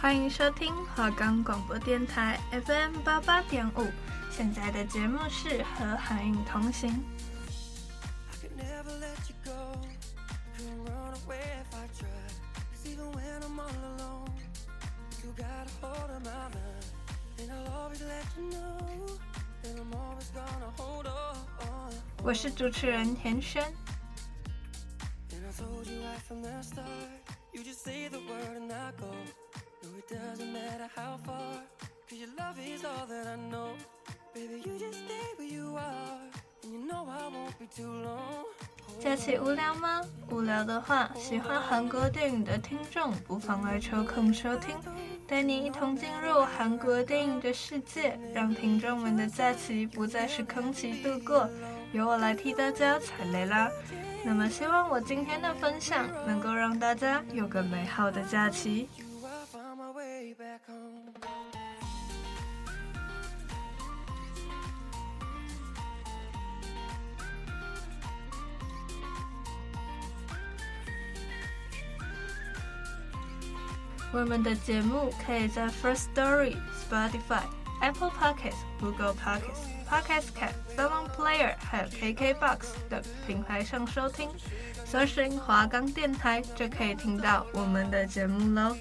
欢迎收听华冈广播电台 FM 八八点五，现在的节目是和海韵同行。我是主持人田轩。假期无聊吗？无聊的话，喜欢韩国电影的听众不妨来抽空收听，带你一同进入韩国电影的世界，让听众们的假期不再是空气度过，由我来替大家踩雷啦。那么，希望我今天的分享能够让大家有个美好的假期。我们的节目可以在 First Story、Spotify、Apple Podcasts、Google Podcasts、Podcast Cat、Sound Player 还有 KKBox 等平台上收听，搜寻华冈电台就可以听到我们的节目喽。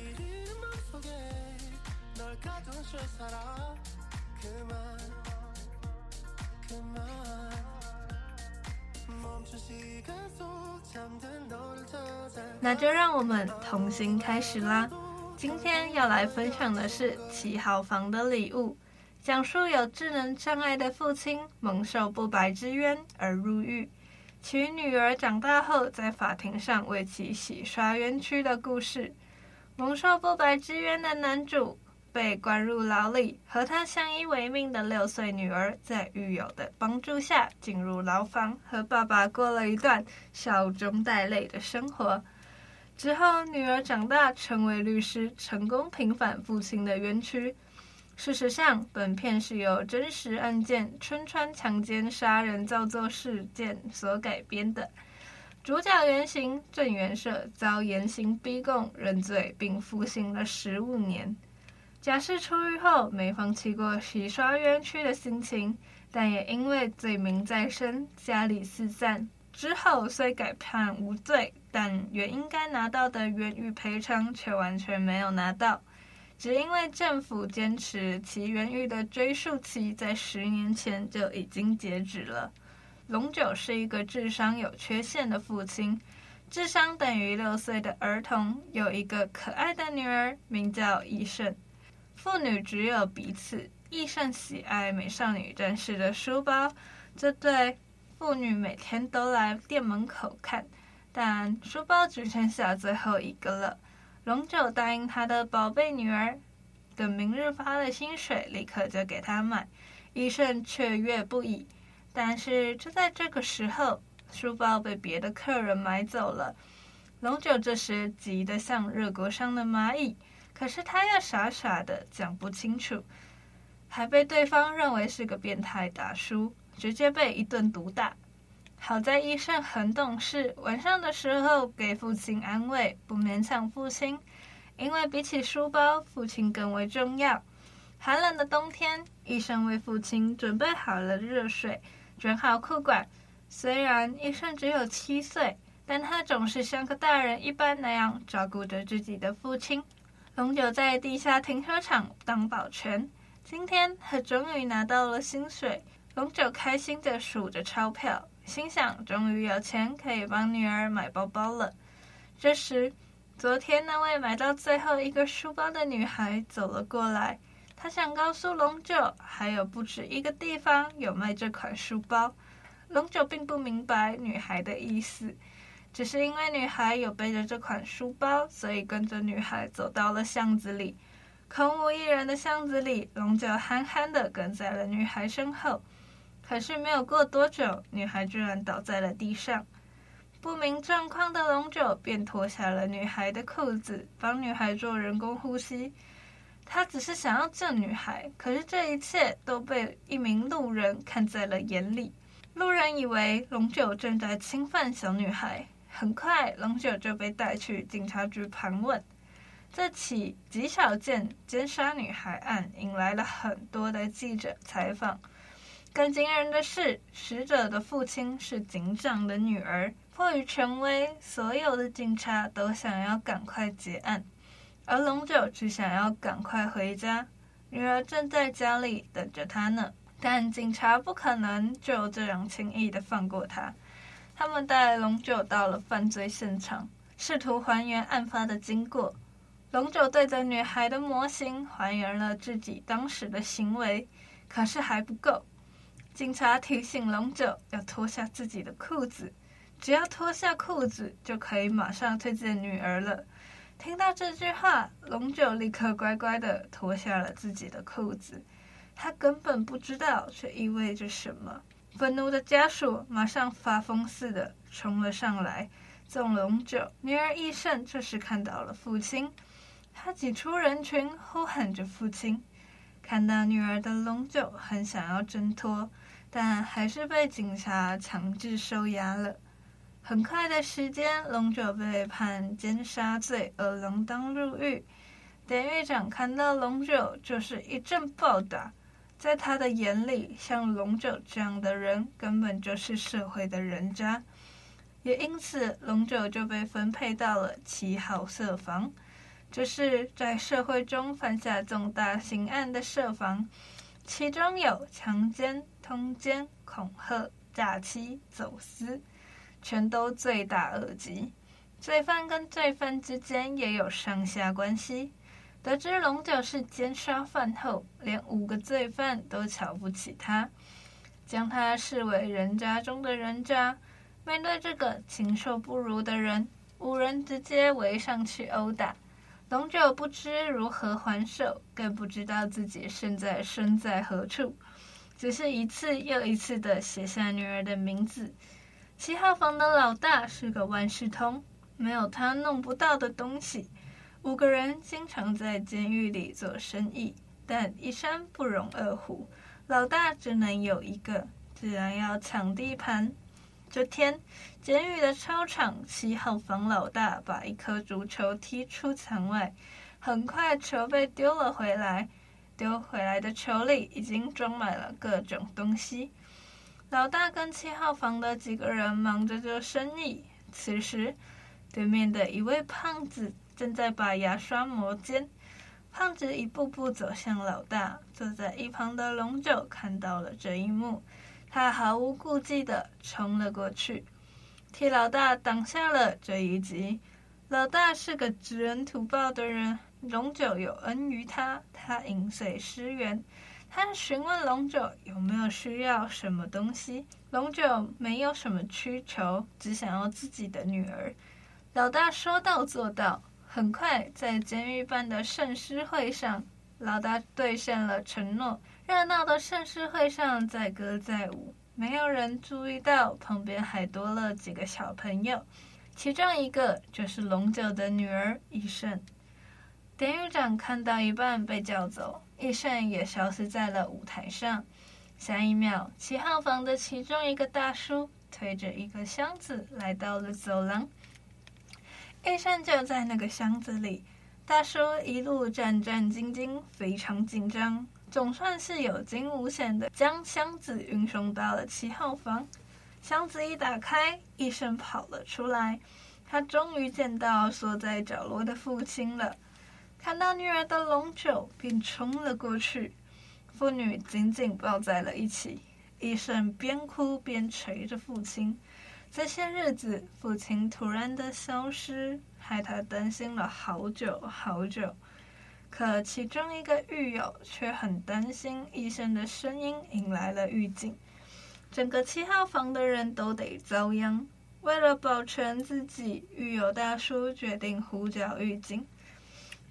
那就让我们同行开始啦。今天要来分享的是七号房的礼物，讲述有智能障碍的父亲蒙受不白之冤而入狱，其女儿长大后在法庭上为其洗刷冤屈的故事。蒙受不白之冤的男主被关入牢里，和他相依为命的六岁女儿在狱友的帮助下进入牢房，和爸爸过了一段笑中带泪的生活。之后，女儿长大成为律师，成功平反父亲的冤屈。事实上，本片是由真实案件春川强奸杀人造作事件所改编的。主角原型郑元社遭严刑逼供，认罪并服刑了十五年。假释出狱后，没放弃过洗刷冤屈的心情，但也因为罪名在身，家里四散。之后虽改判无罪，但原应该拿到的冤狱赔偿却完全没有拿到，只因为政府坚持其冤狱的追诉期在十年前就已经截止了。龙九是一个智商有缺陷的父亲，智商等于六岁的儿童，有一个可爱的女儿，名叫易胜。父女只有彼此，易胜喜爱美少女战士的书包，这对。妇女每天都来店门口看，但书包只剩下最后一个了。龙九答应他的宝贝女儿，等明日发了薪水，立刻就给她买。医生雀跃不已，但是就在这个时候，书包被别的客人买走了。龙九这时急得像热锅上的蚂蚁，可是他又傻傻的讲不清楚，还被对方认为是个变态大叔。直接被一顿毒打，好在医生很懂事，晚上的时候给父亲安慰，不勉强父亲，因为比起书包，父亲更为重要。寒冷的冬天，医生为父亲准备好了热水，卷好裤管。虽然医生只有七岁，但他总是像个大人一般那样照顾着自己的父亲。龙九在地下停车场当保全，今天他终于拿到了薪水。龙九开心地数着钞票，心想：终于有钱可以帮女儿买包包了。这时，昨天那位买到最后一个书包的女孩走了过来，她想告诉龙九，还有不止一个地方有卖这款书包。龙九并不明白女孩的意思，只是因为女孩有背着这款书包，所以跟着女孩走到了巷子里。空无一人的巷子里，龙九憨憨地跟在了女孩身后。可是没有过多久，女孩居然倒在了地上。不明状况的龙九便脱下了女孩的裤子，帮女孩做人工呼吸。他只是想要救女孩，可是这一切都被一名路人看在了眼里。路人以为龙九正在侵犯小女孩，很快龙九就被带去警察局盘问。这起极少见奸杀女孩案引来了很多的记者采访。更惊人的是，死者的父亲是警长的女儿。迫于权威，所有的警察都想要赶快结案。而龙九只想要赶快回家，女儿正在家里等着他呢。但警察不可能就这样轻易的放过他。他们带龙九到了犯罪现场，试图还原案发的经过。龙九对着女孩的模型还原了自己当时的行为，可是还不够。警察提醒龙九要脱下自己的裤子，只要脱下裤子就可以马上推荐女儿了。听到这句话，龙九立刻乖乖地脱下了自己的裤子。他根本不知道这意味着什么。愤怒的家属马上发疯似的冲了上来，揍龙九。女儿易胜这时看到了父亲，他挤出人群呼喊着父亲。看到女儿的龙九很想要挣脱，但还是被警察强制收押了。很快的时间，龙九被判奸杀罪而锒铛入狱。典狱长看到龙九就是一阵暴打，在他的眼里，像龙九这样的人根本就是社会的人渣，也因此龙九就被分配到了七号舍房，这是在社会中犯下重大刑案的舍房，其中有强奸、通奸、恐吓、诈欺、走私。全都罪大恶极，罪犯跟罪犯之间也有上下关系。得知龙九是奸杀犯后，连五个罪犯都瞧不起他，将他视为人渣中的人渣。面对这个禽兽不如的人，五人直接围上去殴打。龙九不知如何还手，更不知道自己现在身在何处，只是一次又一次地写下女儿的名字。七号房的老大是个万事通，没有他弄不到的东西。五个人经常在监狱里做生意，但一山不容二虎，老大只能有一个，自然要抢地盘。这天，监狱的操场，七号房老大把一颗足球踢出场外，很快球被丢了回来，丢回来的球里已经装满了各种东西。老大跟七号房的几个人忙着做生意。此时，对面的一位胖子正在把牙刷磨尖。胖子一步步走向老大，坐在一旁的龙九看到了这一幕，他毫无顾忌地冲了过去，替老大挡下了这一击。老大是个知恩图报的人，龙九有恩于他，他饮水思源。他询问龙九有没有需要什么东西，龙九没有什么需求，只想要自己的女儿。老大说到做到，很快在监狱办的圣诗会上，老大兑现了承诺。热闹的盛世会上载歌载舞，没有人注意到旁边还多了几个小朋友，其中一个就是龙九的女儿一胜。典狱长看到一半被叫走。一胜也消失在了舞台上。下一秒，七号房的其中一个大叔推着一个箱子来到了走廊。一胜就在那个箱子里。大叔一路战战兢兢，非常紧张，总算是有惊无险的将箱子运送到了七号房。箱子一打开，医生跑了出来。他终于见到缩在角落的父亲了。看到女儿的龙九，便冲了过去，父女紧紧抱在了一起。医生边哭边捶着父亲。这些日子，父亲突然的消失，害他担心了好久好久。可其中一个狱友却很担心医生的声音引来了狱警，整个七号房的人都得遭殃。为了保全自己，狱友大叔决定呼叫狱警。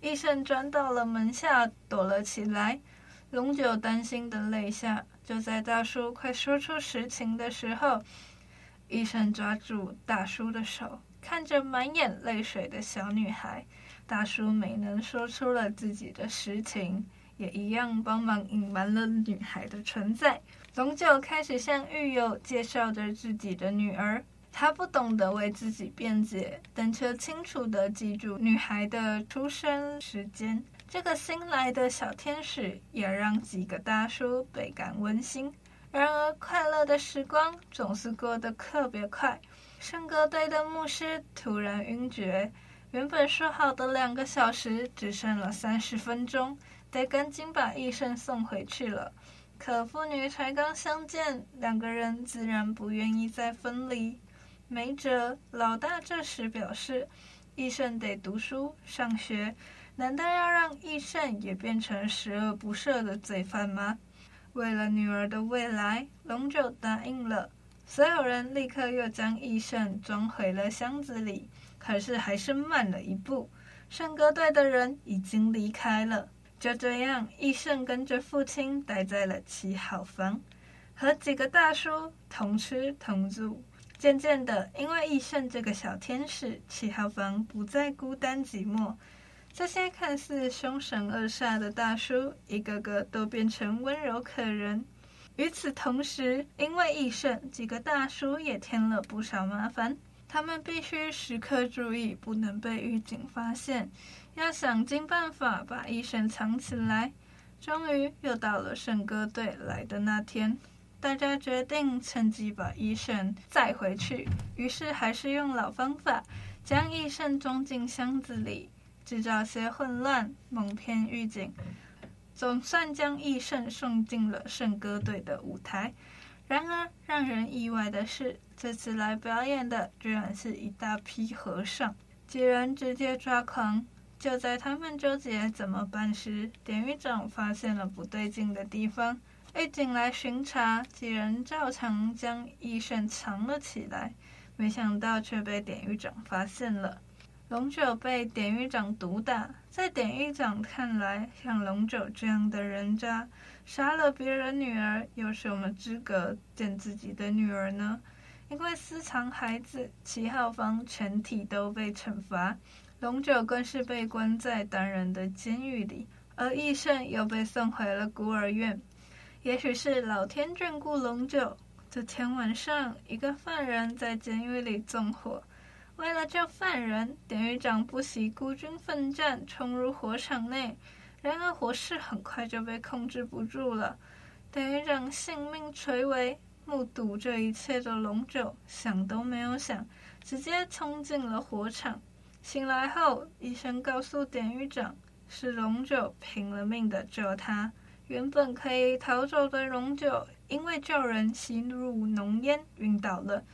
医生钻到了门下，躲了起来。龙九担心的泪下。就在大叔快说出实情的时候，医生抓住大叔的手，看着满眼泪水的小女孩，大叔没能说出了自己的实情，也一样帮忙隐瞒了女孩的存在。龙九开始向狱友介绍着自己的女儿。他不懂得为自己辩解，但却清楚地记住女孩的出生时间。这个新来的小天使也让几个大叔倍感温馨。然而，快乐的时光总是过得特别快。圣歌队的牧师突然晕厥，原本说好的两个小时只剩了三十分钟，得赶紧把义胜送回去了。可父女才刚相见，两个人自然不愿意再分离。没辙，老大这时表示，义胜得读书上学，难道要让义胜也变成十恶不赦的罪犯吗？为了女儿的未来，龙九答应了。所有人立刻又将义胜装回了箱子里，可是还是慢了一步。圣歌队的人已经离开了，就这样，义胜跟着父亲待在了七号房，和几个大叔同吃同住。渐渐的，因为义胜这个小天使，七号房不再孤单寂寞。这些看似凶神恶煞的大叔，一个个都变成温柔可人。与此同时，因为义胜，几个大叔也添了不少麻烦。他们必须时刻注意，不能被狱警发现，要想尽办法把医生藏起来。终于，又到了圣歌队来的那天。大家决定趁机把医生载回去，于是还是用老方法，将医生装进箱子里，制造些混乱，蒙骗狱警，总算将医生送进了圣歌队的舞台。然而，让人意外的是，这次来表演的居然是一大批和尚，几人直接抓狂。就在他们纠结怎么办时，典狱长发现了不对劲的地方。狱警来巡查，几人照常将义胜藏了起来，没想到却被典狱长发现了。龙九被典狱长毒打，在典狱长看来，像龙九这样的人渣，杀了别人女儿，有什么资格见自己的女儿呢？因为私藏孩子，七号房全体都被惩罚，龙九更是被关在单人的监狱里，而义胜又被送回了孤儿院。也许是老天眷顾龙九。这天晚上，一个犯人在监狱里纵火。为了救犯人，典狱长不惜孤军奋战，冲入火场内。然而，火势很快就被控制不住了。典狱长性命垂危，目睹这一切的龙九想都没有想，直接冲进了火场。醒来后，医生告诉典狱长，是龙九拼了命的救他。原本可以逃走的龙九，因为救人吸入浓烟晕倒了。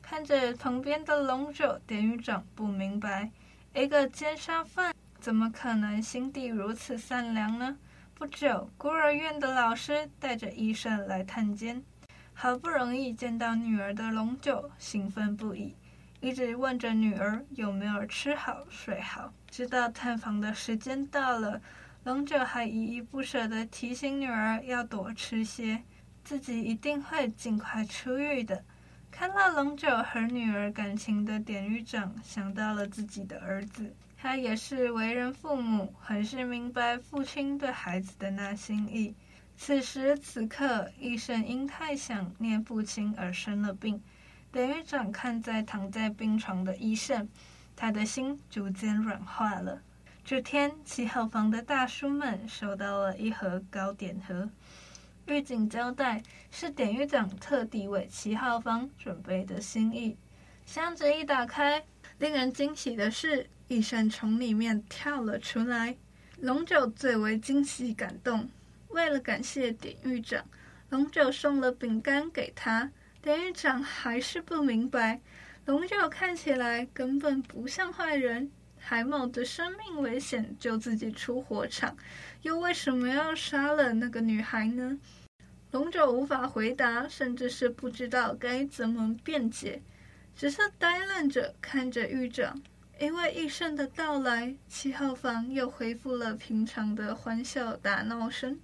看着旁边的龙九，典狱长不明白，一个奸杀犯怎么可能心地如此善良呢？不久，孤儿院的老师带着医生来探监，好不容易见到女儿的龙九兴奋不已，一直问着女儿有没有吃好睡好，直到探访的时间到了。龙九还依依不舍地提醒女儿要多吃些，自己一定会尽快出狱的。看到龙九和女儿感情的典狱长想到了自己的儿子，他也是为人父母，很是明白父亲对孩子的那心意。此时此刻，医生因太想念父亲而生了病。典狱长看在躺在病床的医生，他的心逐渐软化了。这天，七号房的大叔们收到了一盒糕点盒。狱警交代，是典狱长特地为七号房准备的心意。箱子一打开，令人惊喜的是，医生从里面跳了出来。龙九最为惊喜感动，为了感谢典狱长，龙九送了饼干给他。典狱长还是不明白，龙九看起来根本不像坏人。还冒着生命危险救自己出火场，又为什么要杀了那个女孩呢？龙九无法回答，甚至是不知道该怎么辩解。只是呆愣着看着狱长。因为义胜的到来，七号房又恢复了平常的欢笑打闹声。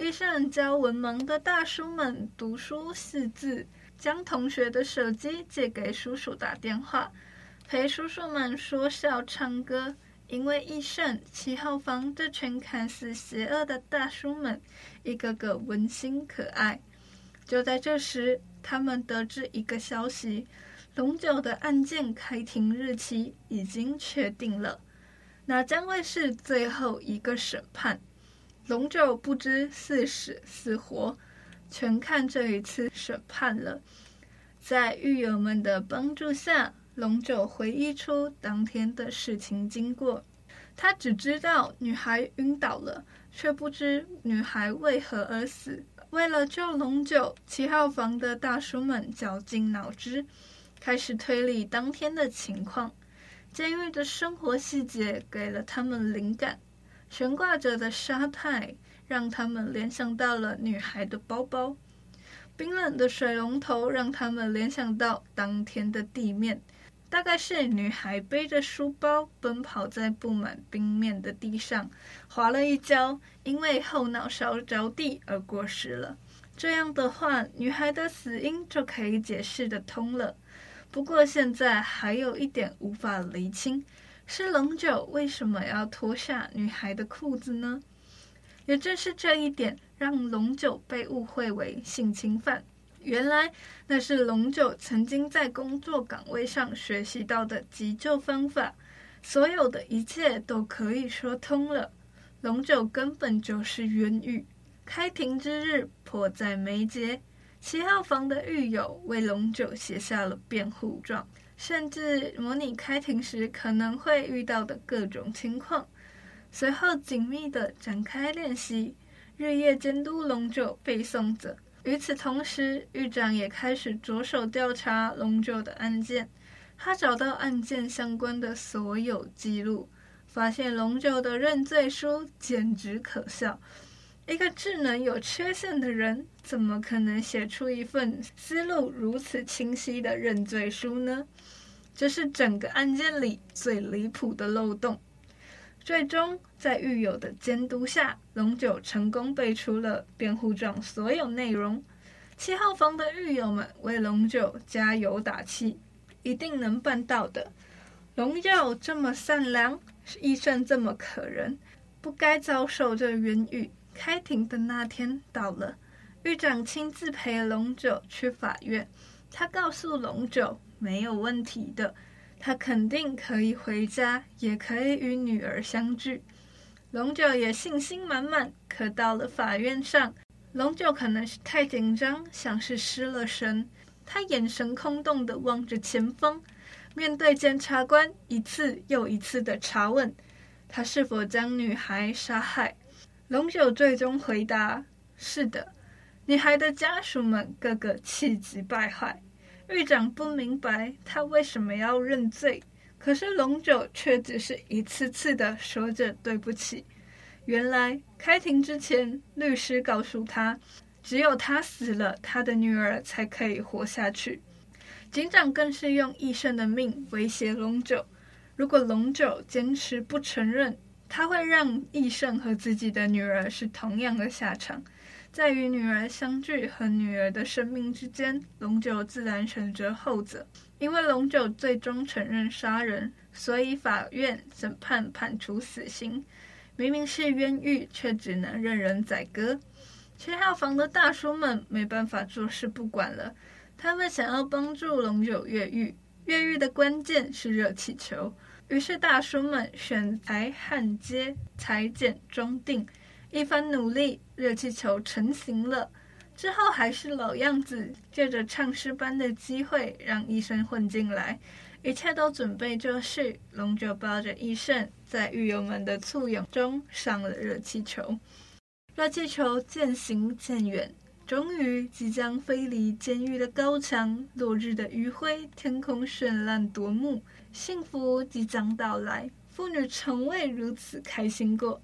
医生教文盲的大叔们读书识字，将同学的手机借给叔叔打电话，陪叔叔们说笑唱歌。因为医生，七号房这群看似邪恶的大叔们，一个个温馨可爱。就在这时，他们得知一个消息。龙九的案件开庭日期已经确定了，那将会是最后一个审判。龙九不知是死是活，全看这一次审判了。在狱友们的帮助下，龙九回忆出当天的事情经过。他只知道女孩晕倒了，却不知女孩为何而死。为了救龙九，七号房的大叔们绞尽脑汁。开始推理当天的情况，监狱的生活细节给了他们灵感，悬挂着的沙袋让他们联想到了女孩的包包，冰冷的水龙头让他们联想到当天的地面，大概是女孩背着书包奔跑在布满冰面的地上，滑了一跤，因为后脑勺着地而过世了。这样的话，女孩的死因就可以解释得通了。不过现在还有一点无法厘清，是龙九为什么要脱下女孩的裤子呢？也正是这一点，让龙九被误会为性侵犯。原来那是龙九曾经在工作岗位上学习到的急救方法，所有的一切都可以说通了。龙九根本就是冤狱，开庭之日迫在眉睫。七号房的狱友为龙九写下了辩护状，甚至模拟开庭时可能会遇到的各种情况。随后紧密地展开练习，日夜监督龙九背诵着。与此同时，狱长也开始着手调查龙九的案件。他找到案件相关的所有记录，发现龙九的认罪书简直可笑。一个智能有缺陷的人，怎么可能写出一份思路如此清晰的认罪书呢？这是整个案件里最离谱的漏洞。最终，在狱友的监督下，龙九成功背出了辩护状所有内容。七号房的狱友们为龙九加油打气，一定能办到的。龙九这么善良，义胜这么可人，不该遭受这冤狱。开庭的那天到了，狱长亲自陪龙九去法院。他告诉龙九没有问题的，他肯定可以回家，也可以与女儿相聚。龙九也信心满满。可到了法院上，龙九可能是太紧张，像是失了神，他眼神空洞的望着前方，面对检察官一次又一次的查问，他是否将女孩杀害。龙九最终回答：“是的。”女孩的家属们个个气急败坏。狱长不明白他为什么要认罪，可是龙九却只是一次次的说着对不起。原来开庭之前，律师告诉他，只有他死了，他的女儿才可以活下去。警长更是用义胜的命威胁龙九，如果龙九坚持不承认。他会让义胜和自己的女儿是同样的下场，在与女儿相聚和女儿的生命之间，龙九自然选择后者。因为龙九最终承认杀人，所以法院审判判处死刑。明明是冤狱，却只能任人宰割。七号房的大叔们没办法坐视不管了，他们想要帮助龙九越狱。越狱的关键是热气球。于是大叔们选材、焊接、裁剪、装订，一番努力，热气球成型了。之后还是老样子，借着唱诗班的机会，让医生混进来。一切都准备就绪，龙九抱着医生，在狱友们的簇拥中上了热气球。热气球渐行渐远，终于即将飞离监狱的高墙。落日的余晖，天空绚烂夺目。幸福即将到来，妇女从未如此开心过。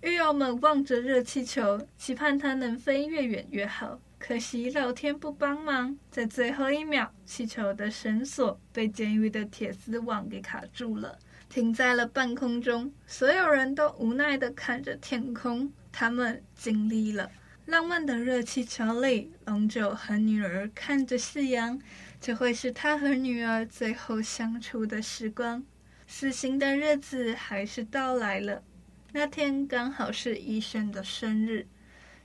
狱友们望着热气球，期盼它能飞越远越好。可惜老天不帮忙，在最后一秒，气球的绳索被监狱的铁丝网给卡住了，停在了半空中。所有人都无奈地看着天空。他们经历了浪漫的热气球里，龙九和女儿看着夕阳，这会是他和女儿最后相处的时光。死刑的日子还是到来了，那天刚好是医生的生日。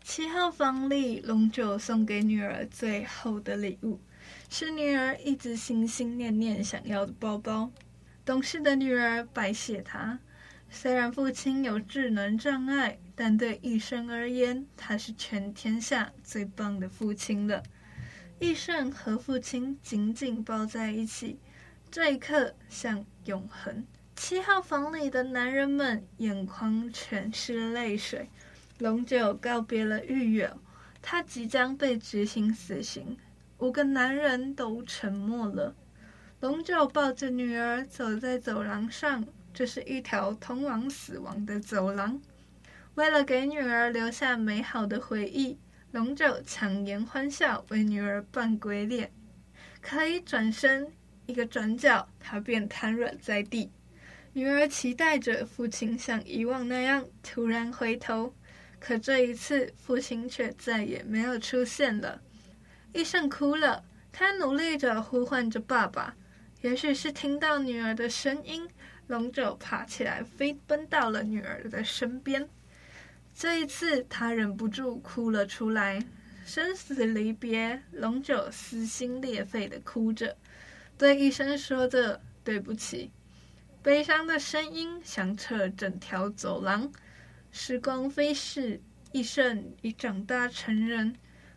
七号房里，龙九送给女儿最后的礼物，是女儿一直心心念念想要的包包。懂事的女儿拜谢他，虽然父亲有智能障碍，但对一生而言，他是全天下最棒的父亲了。医生和父亲紧紧抱在一起，这一刻像永恒。七号房里的男人们眼眶全是泪水。龙九告别了狱友，他即将被执行死刑。五个男人都沉默了。龙九抱着女儿走在走廊上，这是一条通往死亡的走廊。为了给女儿留下美好的回忆，龙九强颜欢笑，为女儿扮鬼脸。可一转身，一个转角，他便瘫软在地。女儿期待着父亲像以往那样突然回头。可这一次，父亲却再也没有出现了。医生哭了，他努力着呼唤着爸爸。也许是听到女儿的声音，龙九爬起来，飞奔到了女儿的身边。这一次，他忍不住哭了出来。生死离别，龙九撕心裂肺地哭着，对医生说着对不起。悲伤的声音响彻整条走廊。时光飞逝，医生已长大成人。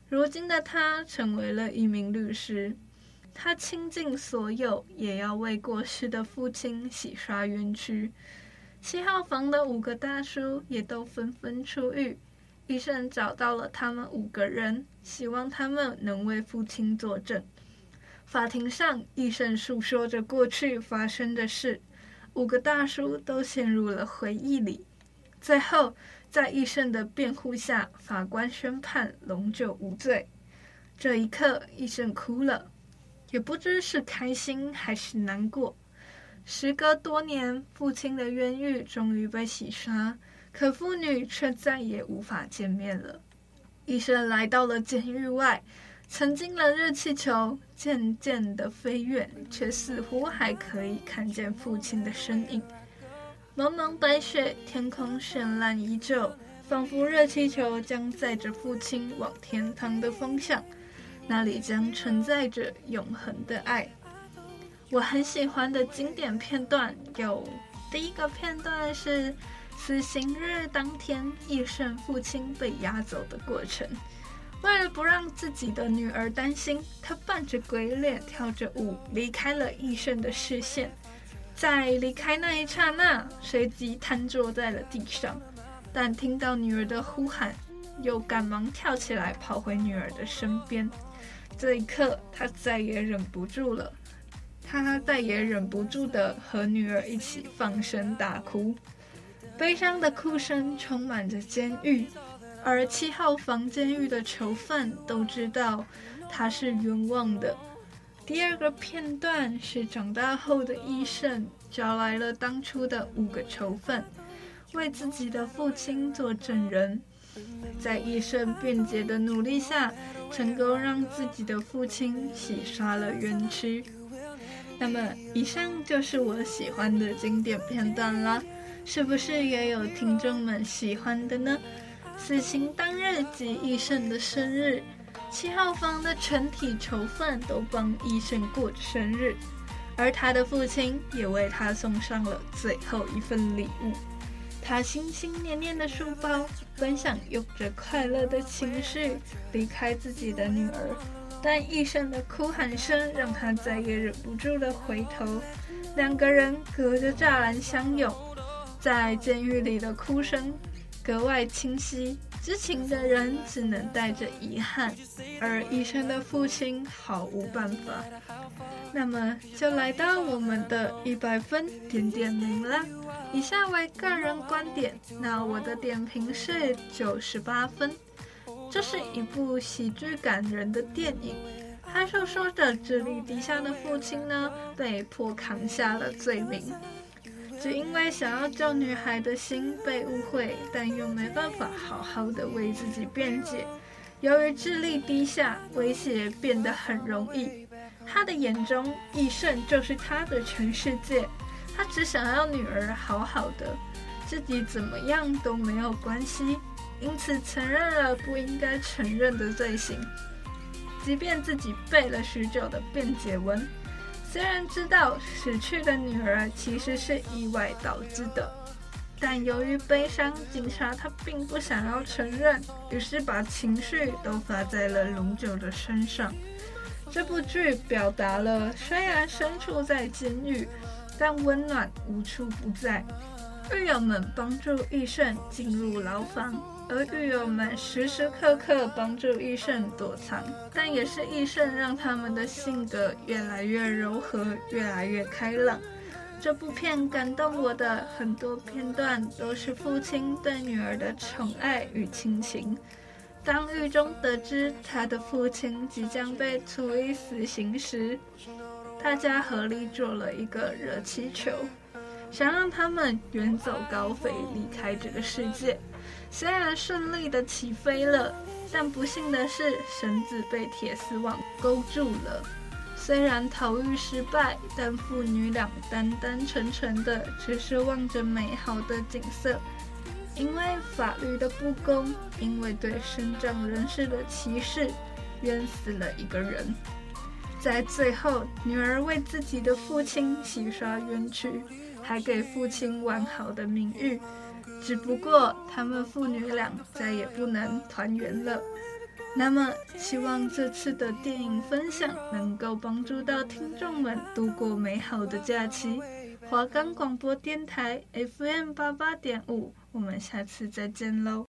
如今的他成为了一名律师，他倾尽所有，也要为过世的父亲洗刷冤屈。七号房的五个大叔也都纷纷出狱。医生找到了他们五个人，希望他们能为父亲作证。法庭上，医生诉说着过去发生的事，五个大叔都陷入了回忆里。最后，在医生的辩护下，法官宣判龙九无罪。这一刻，医生哭了，也不知是开心还是难过。时隔多年，父亲的冤狱终于被洗刷，可父女却再也无法见面了。医生来到了监狱外，曾经的热气球渐渐的飞远，却似乎还可以看见父亲的身影。蒙蒙白雪，天空绚烂依旧，仿佛热气球将载着父亲往天堂的方向，那里将承载着永恒的爱。我很喜欢的经典片段有：第一个片段是死刑日当天，医生父亲被押走的过程。为了不让自己的女儿担心，他扮着鬼脸跳着舞离开了医生的视线。在离开那一刹那，随即瘫坐在了地上，但听到女儿的呼喊，又赶忙跳起来跑回女儿的身边。这一刻，他再也忍不住了，他再也忍不住的和女儿一起放声大哭，悲伤的哭声充满着监狱，而七号房监狱的囚犯都知道他是冤枉的。第二个片段是长大后的医生找来了当初的五个囚犯，为自己的父亲做证人。在医生辩解的努力下，成功让自己的父亲洗刷了冤屈。那么，以上就是我喜欢的经典片段啦，是不是也有听众们喜欢的呢？死刑当日及医生的生日。七号房的全体囚犯都帮医生过生日，而他的父亲也为他送上了最后一份礼物。他心心念念的书包，本想用着快乐的情绪离开自己的女儿，但医生的哭喊声让他再也忍不住的回头。两个人隔着栅栏相拥，在监狱里的哭声格外清晰。知情的人只能带着遗憾，而医生的父亲毫无办法。那么就来到我们的一百分点点名啦。以下为个人观点，那我的点评是九十八分。这是一部喜剧感人的电影。他就说着智力低下的父亲呢，被迫扛下了罪名，只因为想要救女孩的心被误会，但又没办法好好的为自己辩解。由于智力低下，威胁变得很容易。他的眼中，易胜就是他的全世界。他只想要女儿好好的，自己怎么样都没有关系，因此承认了不应该承认的罪行。即便自己背了许久的辩解文，虽然知道死去的女儿其实是意外导致的，但由于悲伤，警察他并不想要承认，于是把情绪都发在了龙九的身上。这部剧表达了，虽然身处在监狱，但温暖无处不在。狱友们帮助义胜进入牢房。而狱友们时时刻刻帮助义胜躲藏，但也是义胜让他们的性格越来越柔和，越来越开朗。这部片感动我的很多片段都是父亲对女儿的宠爱与亲情。当狱中得知他的父亲即将被处以死刑时，大家合力做了一个热气球，想让他们远走高飞，离开这个世界。虽然顺利的起飞了，但不幸的是绳子被铁丝网勾住了。虽然逃狱失败，但父女俩单单纯纯的只是望着美好的景色。因为法律的不公，因为对身障人士的歧视，冤死了一个人。在最后，女儿为自己的父亲洗刷冤屈，还给父亲完好的名誉。只不过他们父女俩再也不能团圆了。那么，希望这次的电影分享能够帮助到听众们度过美好的假期。华冈广播电台 FM 八八点五，我们下次再见喽。